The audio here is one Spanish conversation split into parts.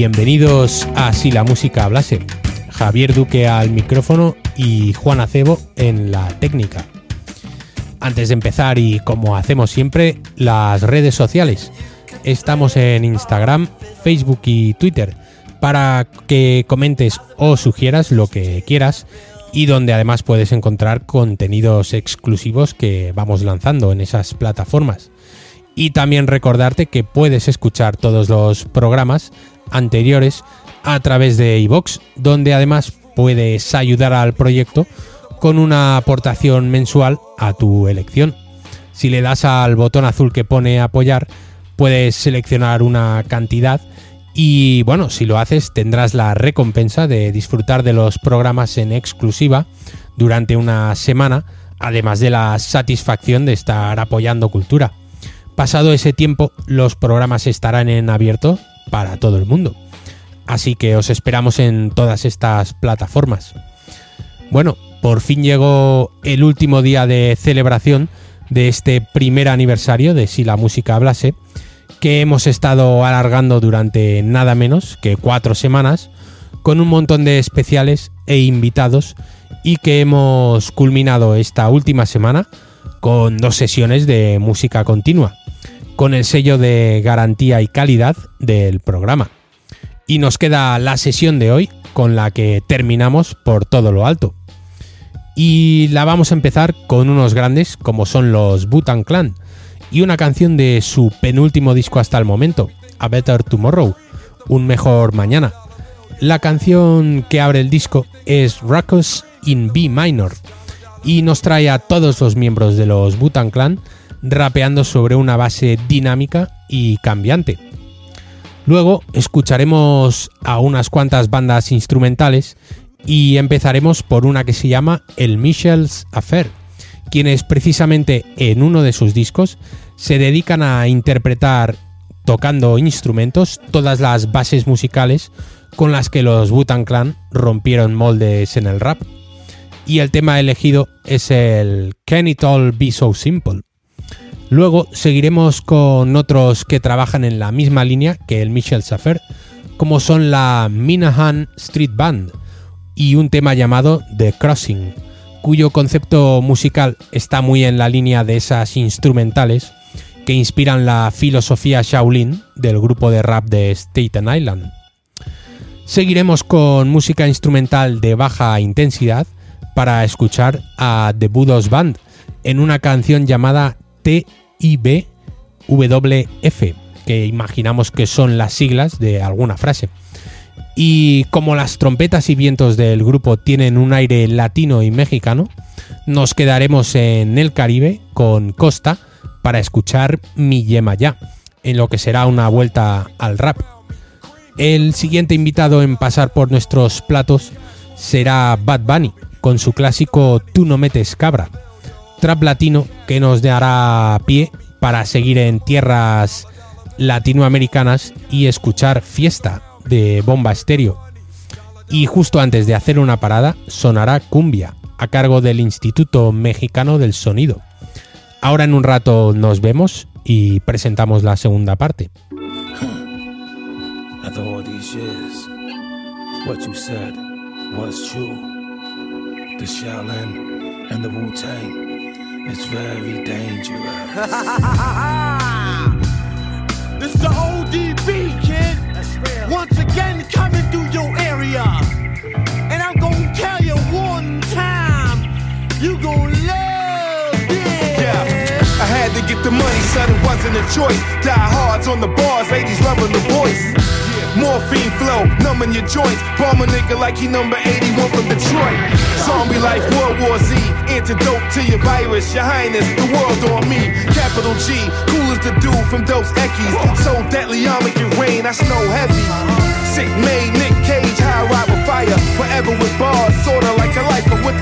Bienvenidos a Si la música hablase. Javier Duque al micrófono y Juan Acebo en la técnica. Antes de empezar y como hacemos siempre, las redes sociales. Estamos en Instagram, Facebook y Twitter para que comentes o sugieras lo que quieras y donde además puedes encontrar contenidos exclusivos que vamos lanzando en esas plataformas. Y también recordarte que puedes escuchar todos los programas anteriores a través de iVox, donde además puedes ayudar al proyecto con una aportación mensual a tu elección. Si le das al botón azul que pone apoyar, puedes seleccionar una cantidad y bueno, si lo haces tendrás la recompensa de disfrutar de los programas en exclusiva durante una semana, además de la satisfacción de estar apoyando cultura. Pasado ese tiempo, los programas estarán en abierto para todo el mundo. Así que os esperamos en todas estas plataformas. Bueno, por fin llegó el último día de celebración de este primer aniversario de Si la música hablase, que hemos estado alargando durante nada menos que cuatro semanas, con un montón de especiales e invitados, y que hemos culminado esta última semana con dos sesiones de música continua, con el sello de garantía y calidad del programa. Y nos queda la sesión de hoy con la que terminamos por todo lo alto. Y la vamos a empezar con unos grandes como son los Butan Clan y una canción de su penúltimo disco hasta el momento, A Better Tomorrow, Un Mejor Mañana. La canción que abre el disco es Ruckus in B minor y nos trae a todos los miembros de los Butan Clan rapeando sobre una base dinámica y cambiante. Luego escucharemos a unas cuantas bandas instrumentales y empezaremos por una que se llama El Michel's Affair, quienes precisamente en uno de sus discos se dedican a interpretar tocando instrumentos todas las bases musicales con las que los Butan Clan rompieron moldes en el rap. Y el tema elegido es el Can It All Be So Simple, Luego seguiremos con otros que trabajan en la misma línea que el Michel Safer, como son la Minahan Street Band y un tema llamado The Crossing, cuyo concepto musical está muy en la línea de esas instrumentales que inspiran la filosofía Shaolin del grupo de rap de Staten Island. Seguiremos con música instrumental de baja intensidad para escuchar a The Budos Band en una canción llamada IBWF, que imaginamos que son las siglas de alguna frase. Y como las trompetas y vientos del grupo tienen un aire latino y mexicano, nos quedaremos en el Caribe con Costa para escuchar Mi Yema Ya, en lo que será una vuelta al rap. El siguiente invitado en pasar por nuestros platos será Bad Bunny, con su clásico Tú no metes cabra, trap latino que nos dará pie para seguir en tierras latinoamericanas y escuchar Fiesta de Bomba Estéreo. Y justo antes de hacer una parada sonará Cumbia a cargo del Instituto Mexicano del Sonido. Ahora en un rato nos vemos y presentamos la segunda parte. It's very dangerous. this the ODB, kid. Once again, coming through your area. And I'm gonna tell you one time, you gonna love this. Yeah, I had to get the money, son, it wasn't a choice. Die hards on the bars, ladies loving the voice. Morphine flow, numbing your joints. Bomb a nigga like he number 81 from Detroit. Zombie life, World War Z. Antidote to your virus, your highness, the world on me. Capital G, cool as the dude from Dos Equis. So deadly, I'll make it rain, I snow heavy. Sick made Nick Cage, high ride with fire. Forever with bars, sorta like a life, but with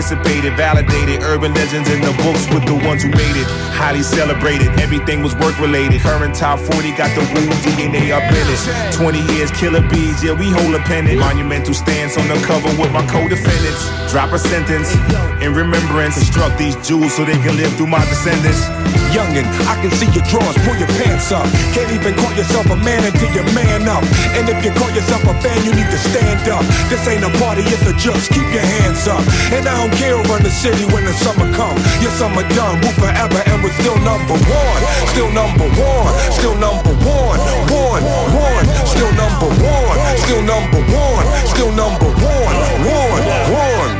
anticipated, validated. Urban legends in the books with the ones who made it. Highly celebrated, everything was work related. Current top 40 got the Wu DNA up in it. 20 years, killer bees, yeah, we hold a pennant. Monumental stance on the cover with my co defendants. Drop a sentence in remembrance. Construct these jewels so they can live through my descendants. Youngin', I can see your drawers, pull your pants up. Can't even call yourself a man until you man up. And if you call yourself a fan, you need to stand up. This ain't a party, it's a just keep your hands up. And I don't care run the city when the summer come. Your summer done, we forever, and we're still number one. Still number one, still number one. One, one, still number one. Still number one, still number one. One, one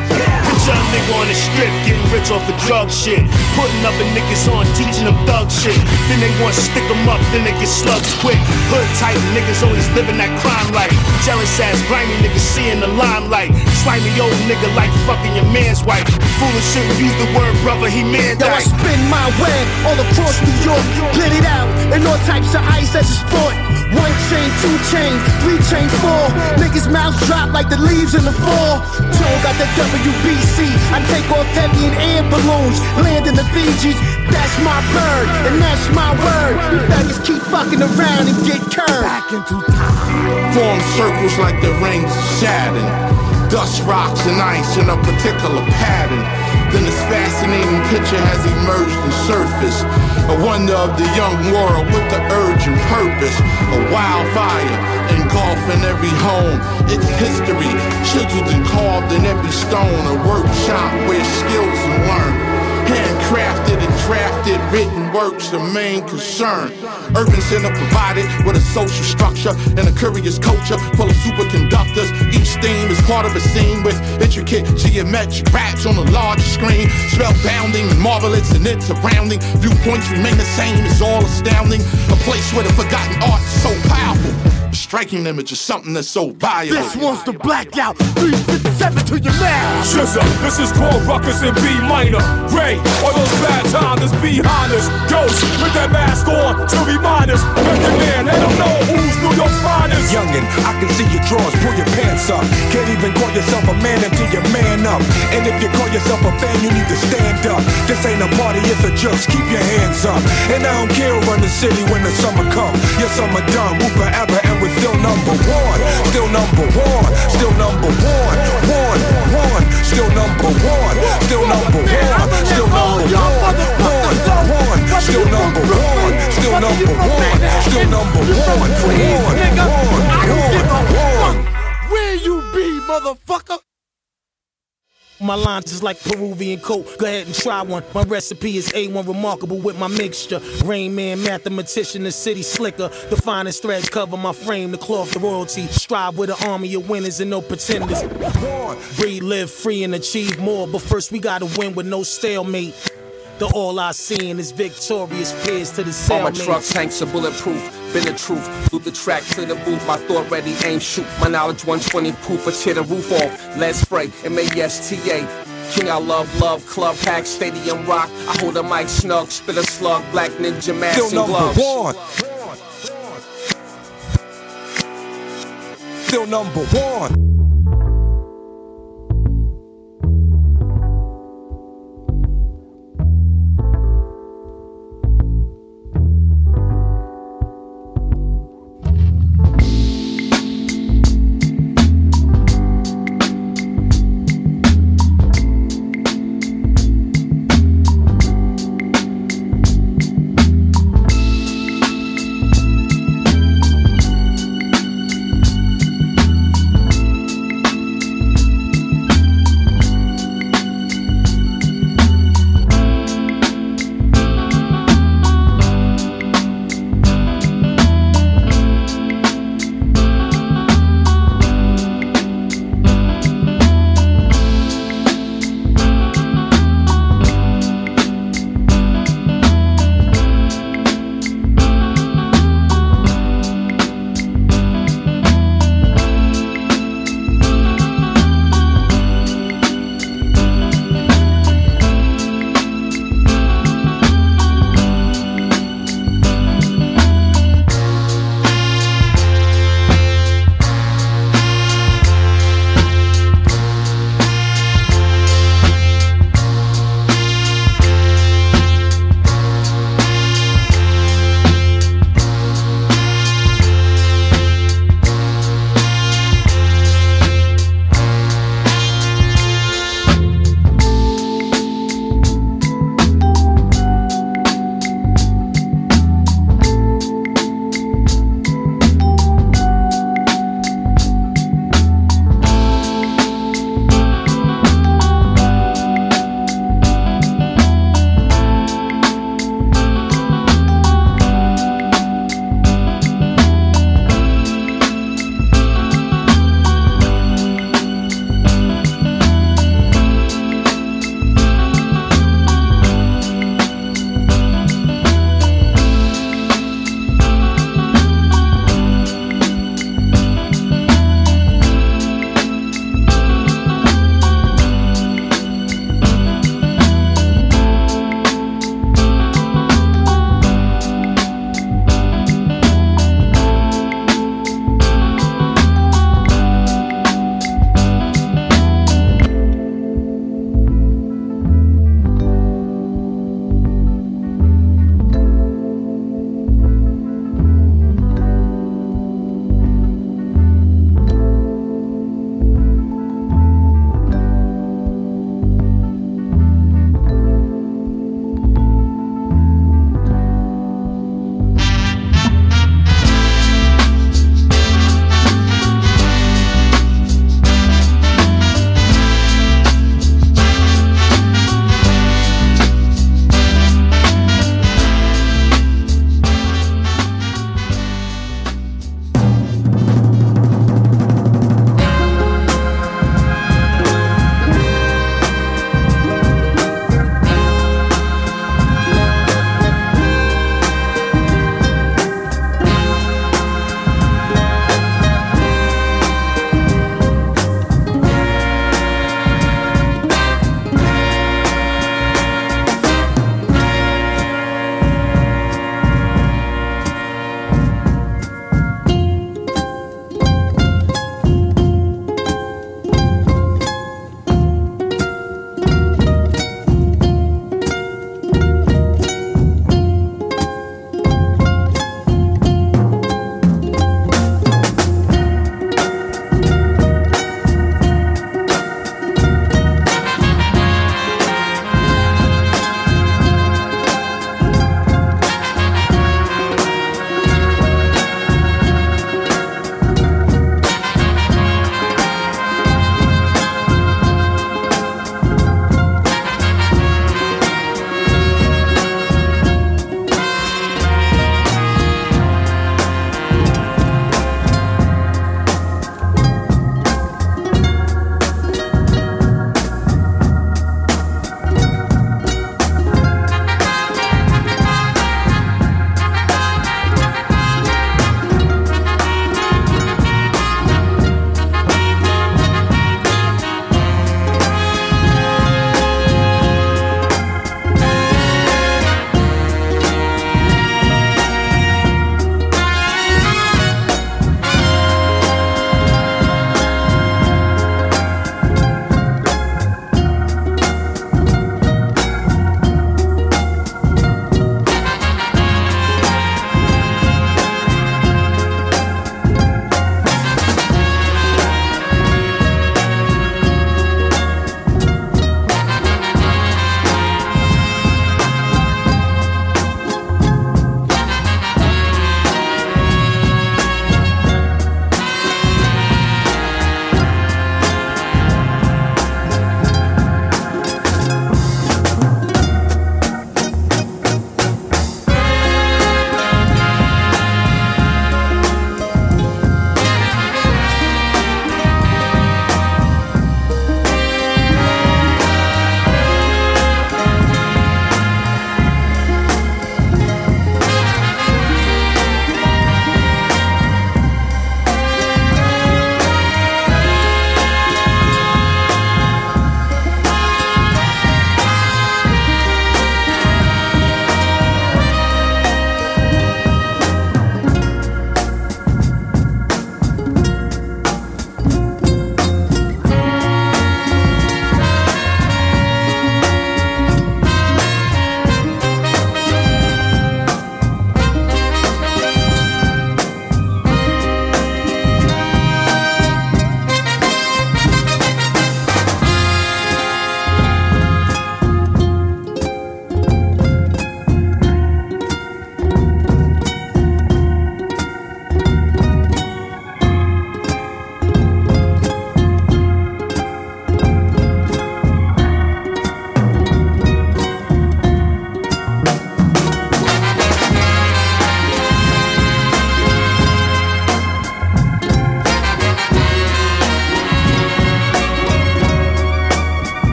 young nigga on the strip, getting rich off the drug shit. Putting up and niggas on, teaching them thug shit. Then they want to stick them up, then they get slugs quick. Hood type niggas always living that crime life. Jealous ass, grimy niggas seeing the limelight. Slimy old nigga like fucking your man's wife. Foolish shouldn't use the word brother, he man Yo, I spin my web all across New York, get it out, and all types of ice as a sport. One chain, two chain, three chain, four. Niggas' mouths drop like the leaves in the fall. Joe got the WBC. I take off heavy in air balloons, land in the Fijis. That's my bird, and that's my word. You faggots keep fucking around and get curved. Back into time. Form circles like the rings of Saturn. Dust, rocks, and ice in a particular pattern. Then this fascinating picture has emerged and surfaced. A wonder of the young world with the urge and purpose. A wildfire engulfing every home. It's history, chiseled and carved in every stone. A workshop where skills are learned. Handcrafted and drafted, written works, the main concern. Urban center provided with a social structure and a curious culture full of superconductors. Each theme is part of a scene with intricate geometric raps on a large screen. Spellbounding and marvelous and its surrounding. Viewpoints remain the same, it's all astounding. A place where the forgotten art is so powerful. A striking image of something that's so valuable. This one's the blackout. 357 to your mouth. Shizza, this is called Ruckus in B minor. Ray, all those bad times that's behind us. Ghost, put that mask on to remind us. Method man, let them know who's New York's finest. Youngin', I can see your drawers, pull your pants up. Can't even call yourself a man until you man up. And if you call yourself a fan, you need to stand up. This ain't a party, it's a just keep your hands up. And I don't care run the city when the summer come. Your summer done, we forever, and we're still number one. Still number one, still number one. One, one, still number one. Still number one, still number one. One, one, still number one. Still number one, still number one. My lines is like Peruvian coat. Go ahead and try one. My recipe is A1 remarkable with my mixture. Rain man, mathematician, the city slicker. The finest threads cover my frame, the cloth, the royalty. Strive with an army of winners and no pretenders. Breathe, live free, and achieve more. But first, we gotta win with no stalemate. The all I seen is victorious peers to the All my truck tanks are bulletproof. Been the truth. Through the track to the booth. My thought ready, aim, shoot. My knowledge 120 proof. I tear the roof off. Let's spray. M-A-S-T-A. King I love, love, club pack, stadium rock. I hold a mic snug, spit a slug, black ninja mask Still and number gloves. one. Still number one.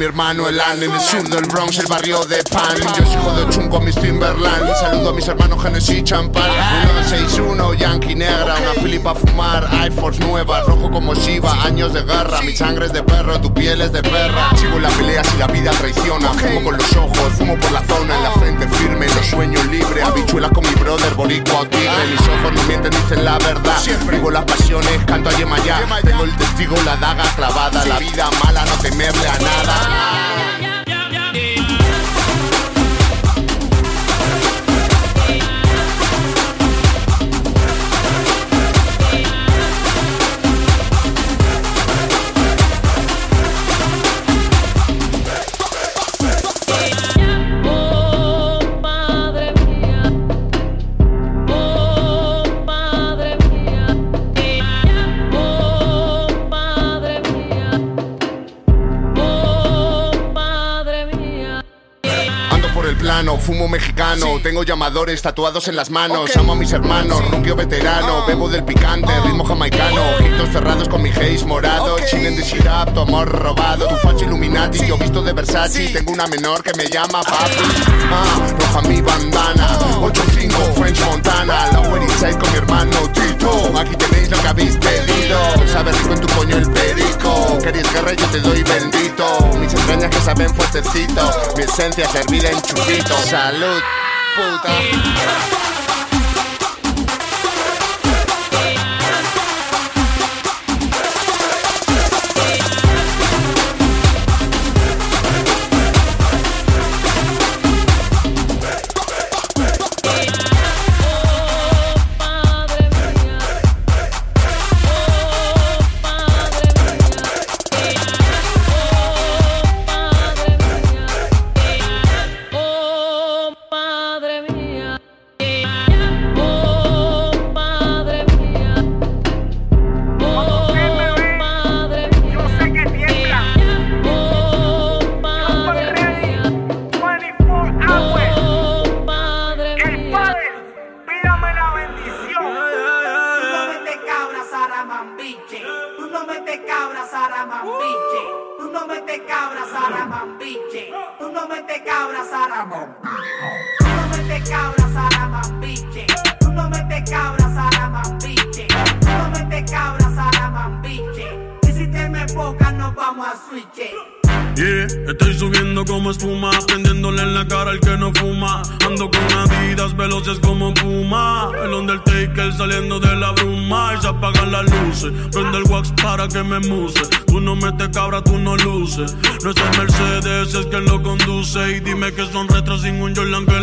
Mi hermano Elan En el sur del Bronx, el barrio de Pan. Yo soy hijo de chungo, mis Timberland. Saludo a mis hermanos Genesis Champán 161, Yankee negra Una filipa a fumar, Air Force nueva Rojo como Shiva, años de guerra Mi sangre es de perro, tu piel es de perra. Sigo en la pelea si la vida traiciona. Fumo con los ojos, fumo por la zona En la frente firme, los sueños libres Habichuelas con mi brother, boricua o tigre Mis ojos no mienten, dicen la verdad. Vivo las pasiones, canto a Yemayá Tengo el testigo, la daga clavada. La vida mala, no temerle a nada yeah, yeah, yeah. Fumo mexicano Tengo llamadores tatuados en las manos Amo a mis hermanos, rubio veterano Bebo del picante, ritmo jamaicano Ojitos cerrados con mi haze morado Chinen de Shirap, tu amor robado Tu facho Illuminati, yo visto de Versace Tengo una menor que me llama papi ah, Roja mi bandana 8-5, French Montana La Side con mi hermano Tito. Aquí tenéis lo que habéis pedido. Sabe rico en tu coño el perico. Queréis guerra, yo te doy bendito. Mis entrañas que saben fuertecito. Mi esencia servida en chupito Salud, puta sin un Jordan que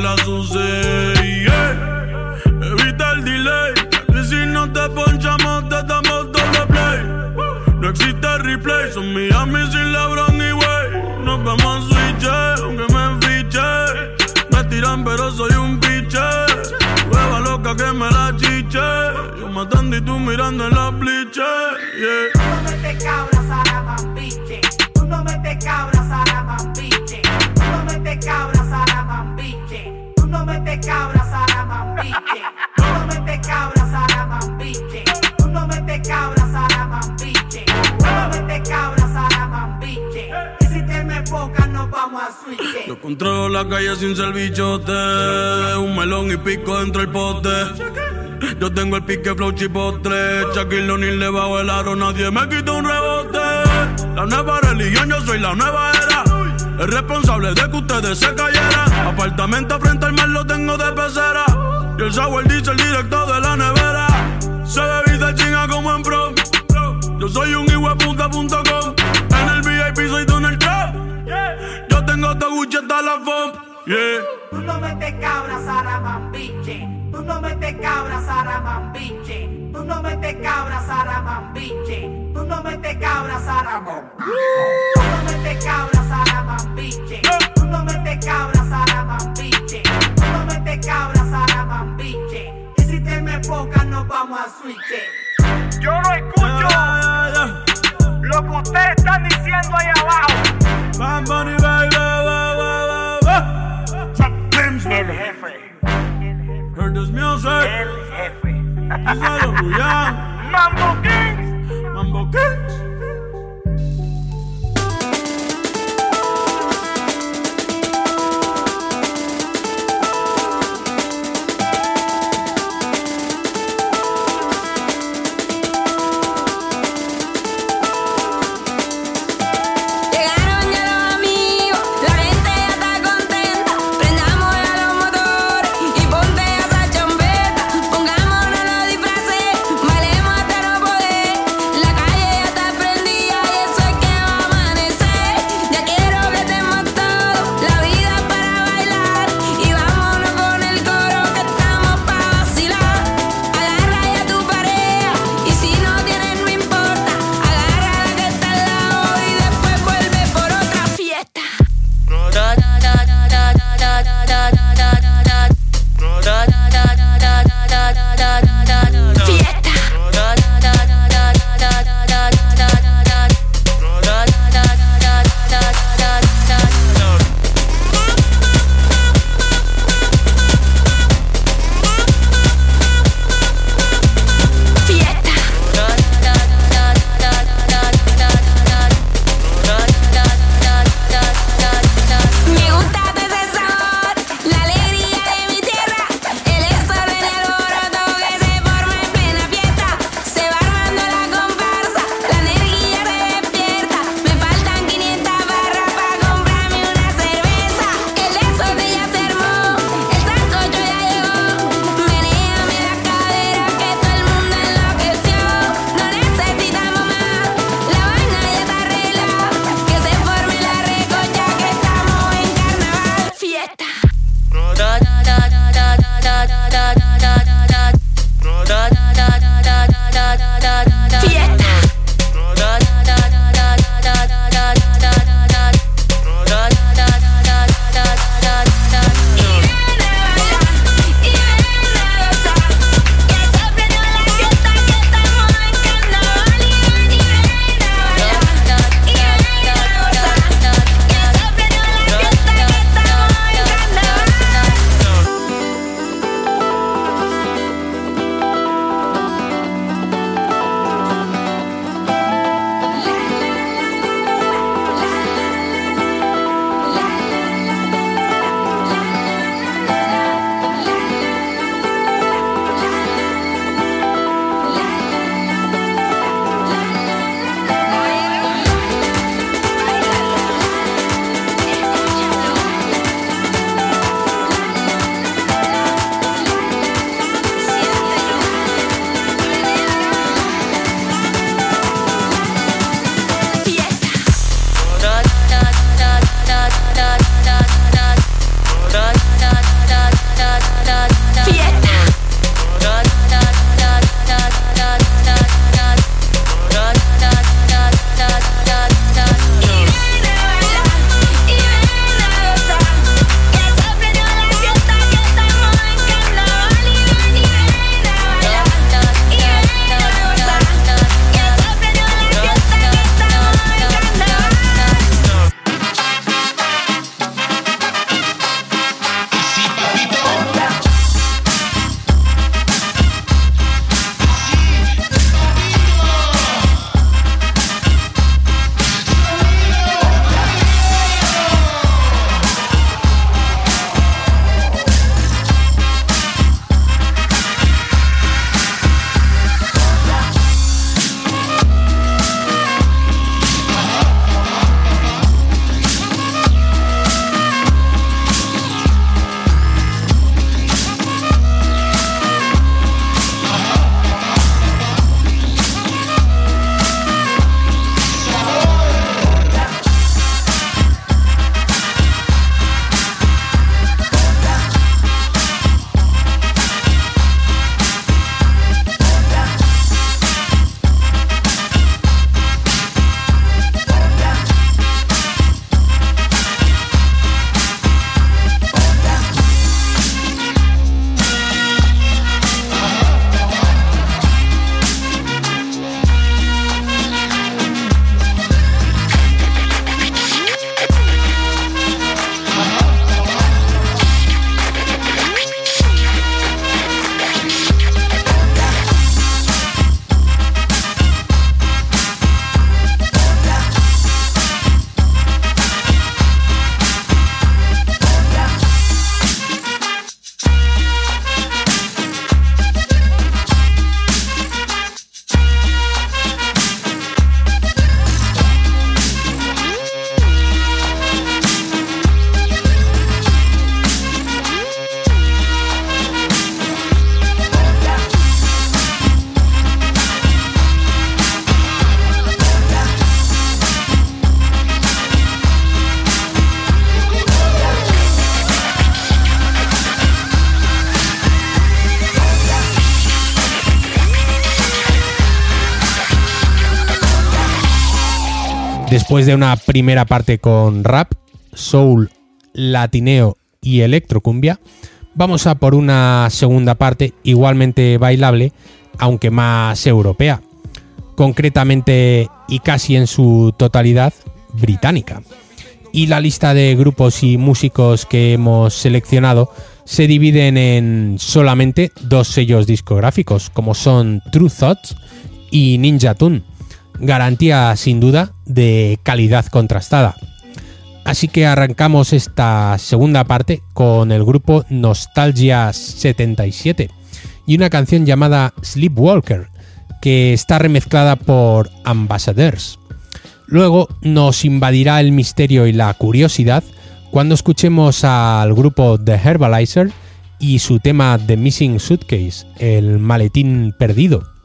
Yo controlo la calle sin ser bichote. Un melón y pico dentro del pote. Yo tengo el pique flow chipotle. Shaquille O'Neal le bajo el aro, nadie me quita un rebote. La nueva religión, yo soy la nueva era. El responsable de que ustedes se cayeran. Apartamento frente al mar lo tengo de pecera. Y el sour dice el directo de la nevera. Se se chinga como en prom. Yo soy un hijueputa.com. En el VIP soy tengo esta Gucci hasta la FOM. Yeah. Tú no metes cabra, Saramambiche. Tú no metes cabra, Saramambiche. Tú no metes cabra, Saramambiche. Tú no metes cabra, Saramambiche. Tú no metes cabra, Saramambiche. Tú no metes cabra, Saramambiche. Tú no metes cabra, Saramambiche. Y si te me enfocas, nos vamos a switch. Yo no escucho lo que ustedes están diciendo ahí abajo. Bad Bunny, baby, ba, ba, ba, ba. El jefe, Heard this music. el jefe. Díselo, Julián. Mambo Kings. Mambo Kings. Después de una primera parte con rap, soul, latineo y electrocumbia, vamos a por una segunda parte igualmente bailable, aunque más europea, concretamente y casi en su totalidad británica. Y la lista de grupos y músicos que hemos seleccionado se dividen en solamente dos sellos discográficos, como son True Thoughts y Ninja Tune, garantía sin duda de calidad contrastada. Así que arrancamos esta segunda parte con el grupo Nostalgia 77 y una canción llamada Sleepwalker, que está remezclada por Ambassadors. Luego nos invadirá el misterio y la curiosidad cuando escuchemos al grupo The Herbalizer y su tema The Missing Suitcase, el maletín perdido.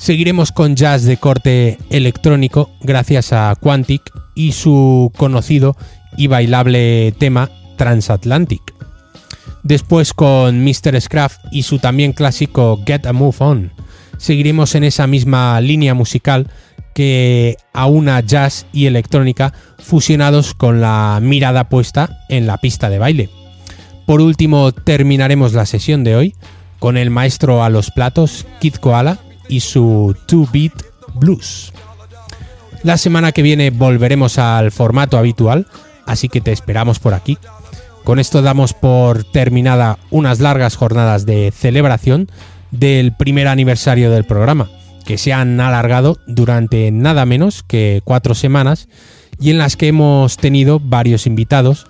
Seguiremos con jazz de corte electrónico gracias a Quantic y su conocido y bailable tema Transatlantic. Después con Mr. Scraft y su también clásico Get a Move On. Seguiremos en esa misma línea musical que aúna jazz y electrónica fusionados con la mirada puesta en la pista de baile. Por último, terminaremos la sesión de hoy con el maestro a los platos, Kid Koala, y su 2-beat blues. La semana que viene volveremos al formato habitual, así que te esperamos por aquí. Con esto damos por terminada unas largas jornadas de celebración del primer aniversario del programa, que se han alargado durante nada menos que cuatro semanas y en las que hemos tenido varios invitados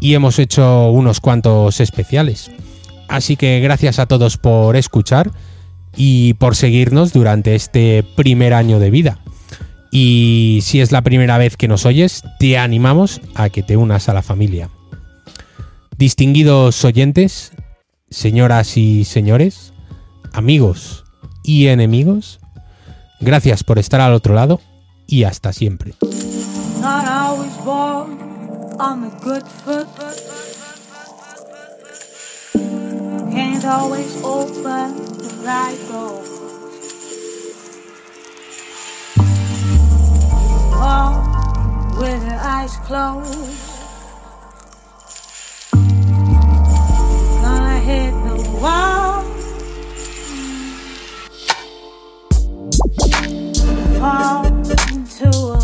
y hemos hecho unos cuantos especiales. Así que gracias a todos por escuchar y por seguirnos durante este primer año de vida. Y si es la primera vez que nos oyes, te animamos a que te unas a la familia. Distinguidos oyentes, señoras y señores, amigos y enemigos, gracias por estar al otro lado y hasta siempre. Can't always open the right door. Walk with your eyes closed. Gonna hit the wall. Fall into a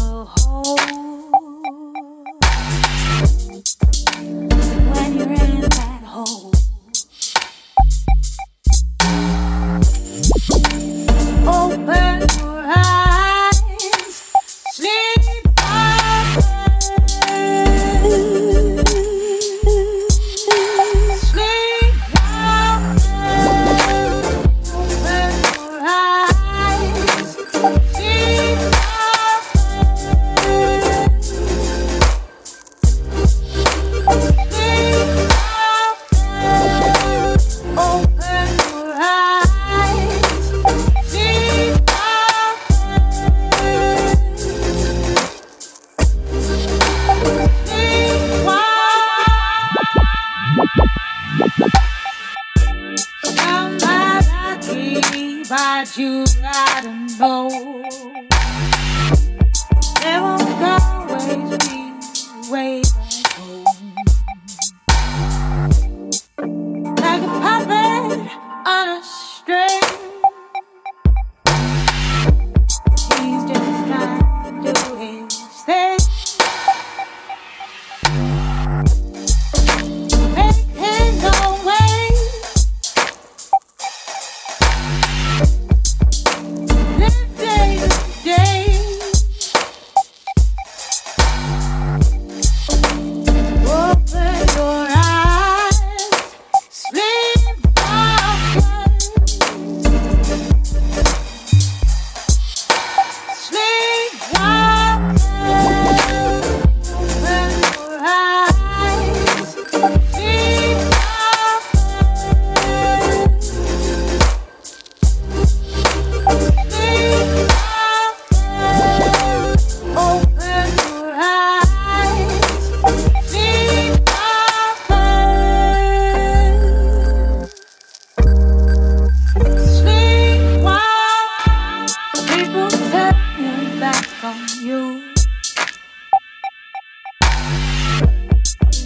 back on you.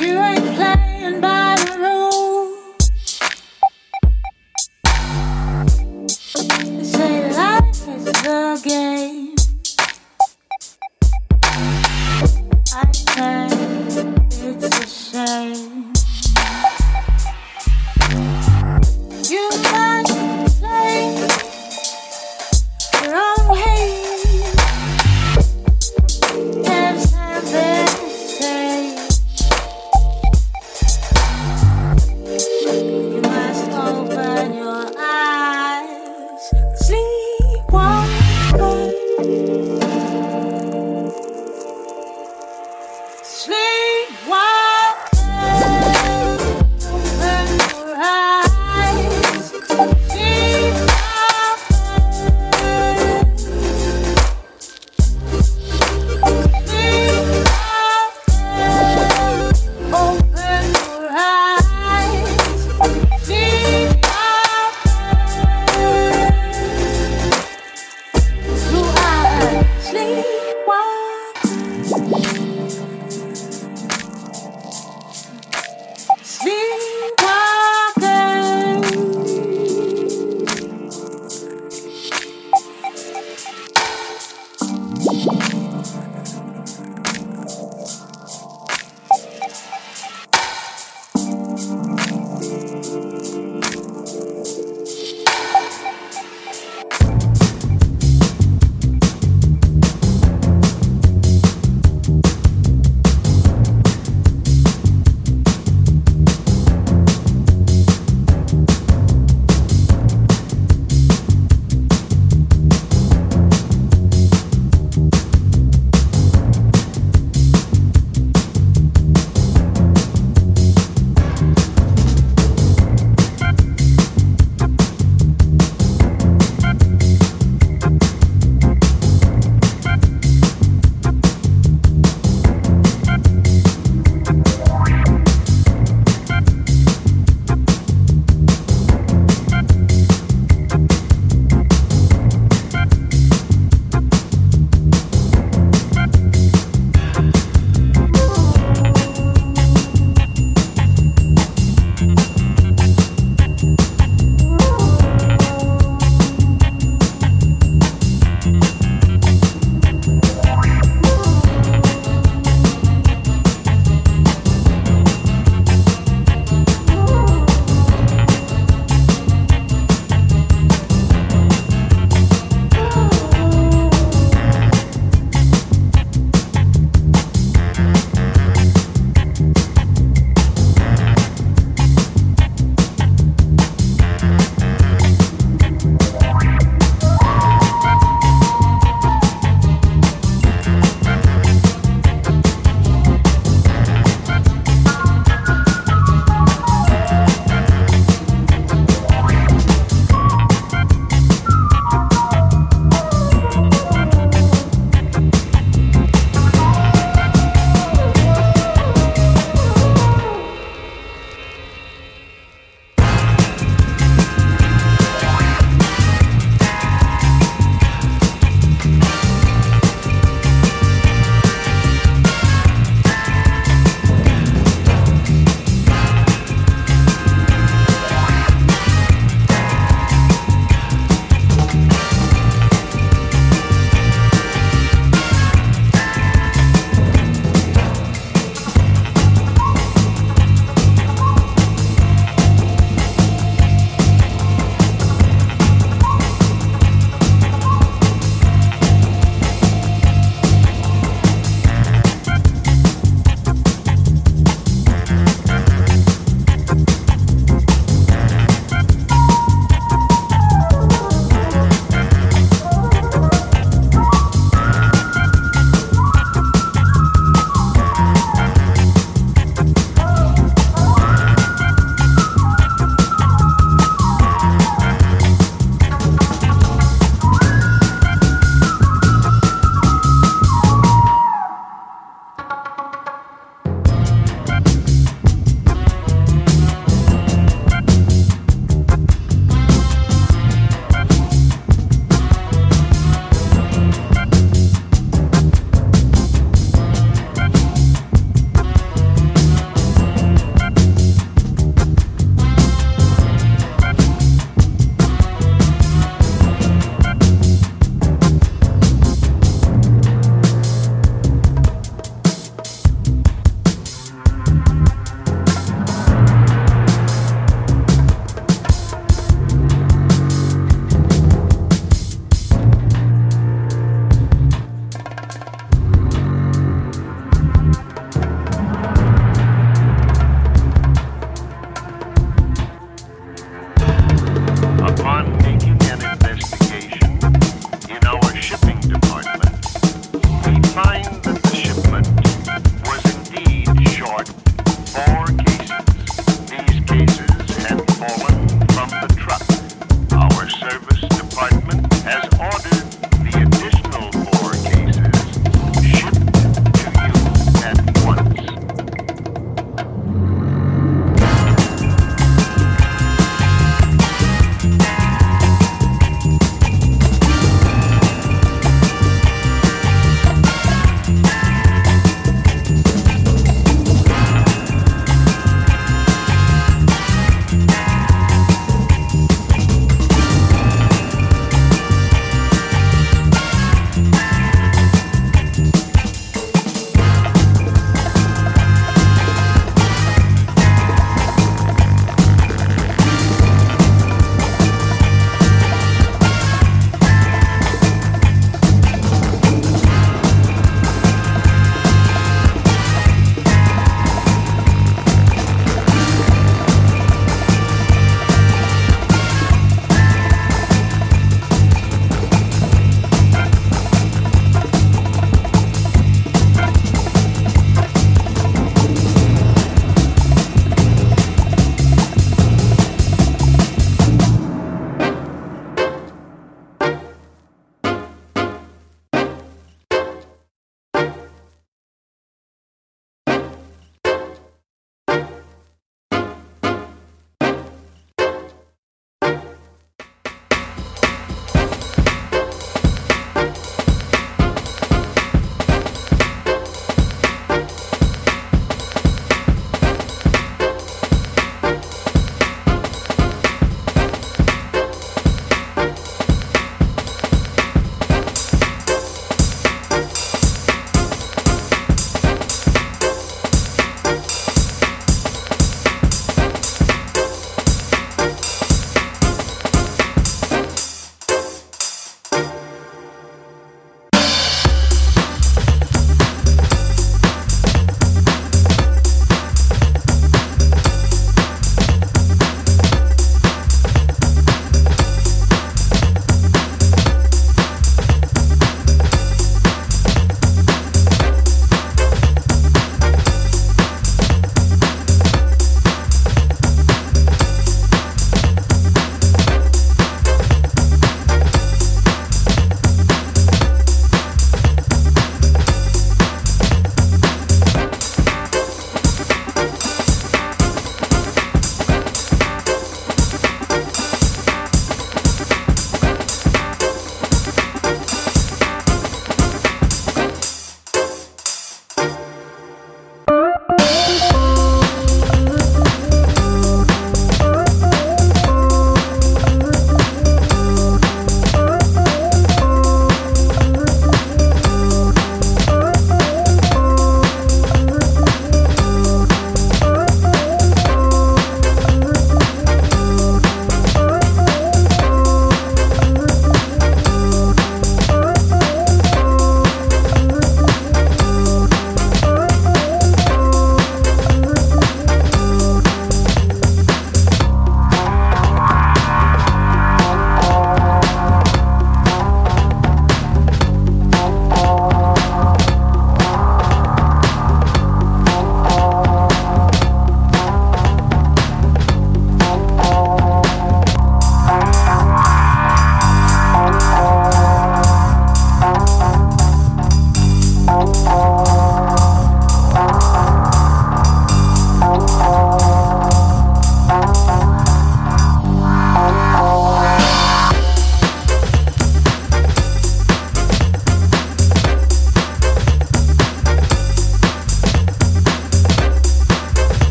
You ain't playing.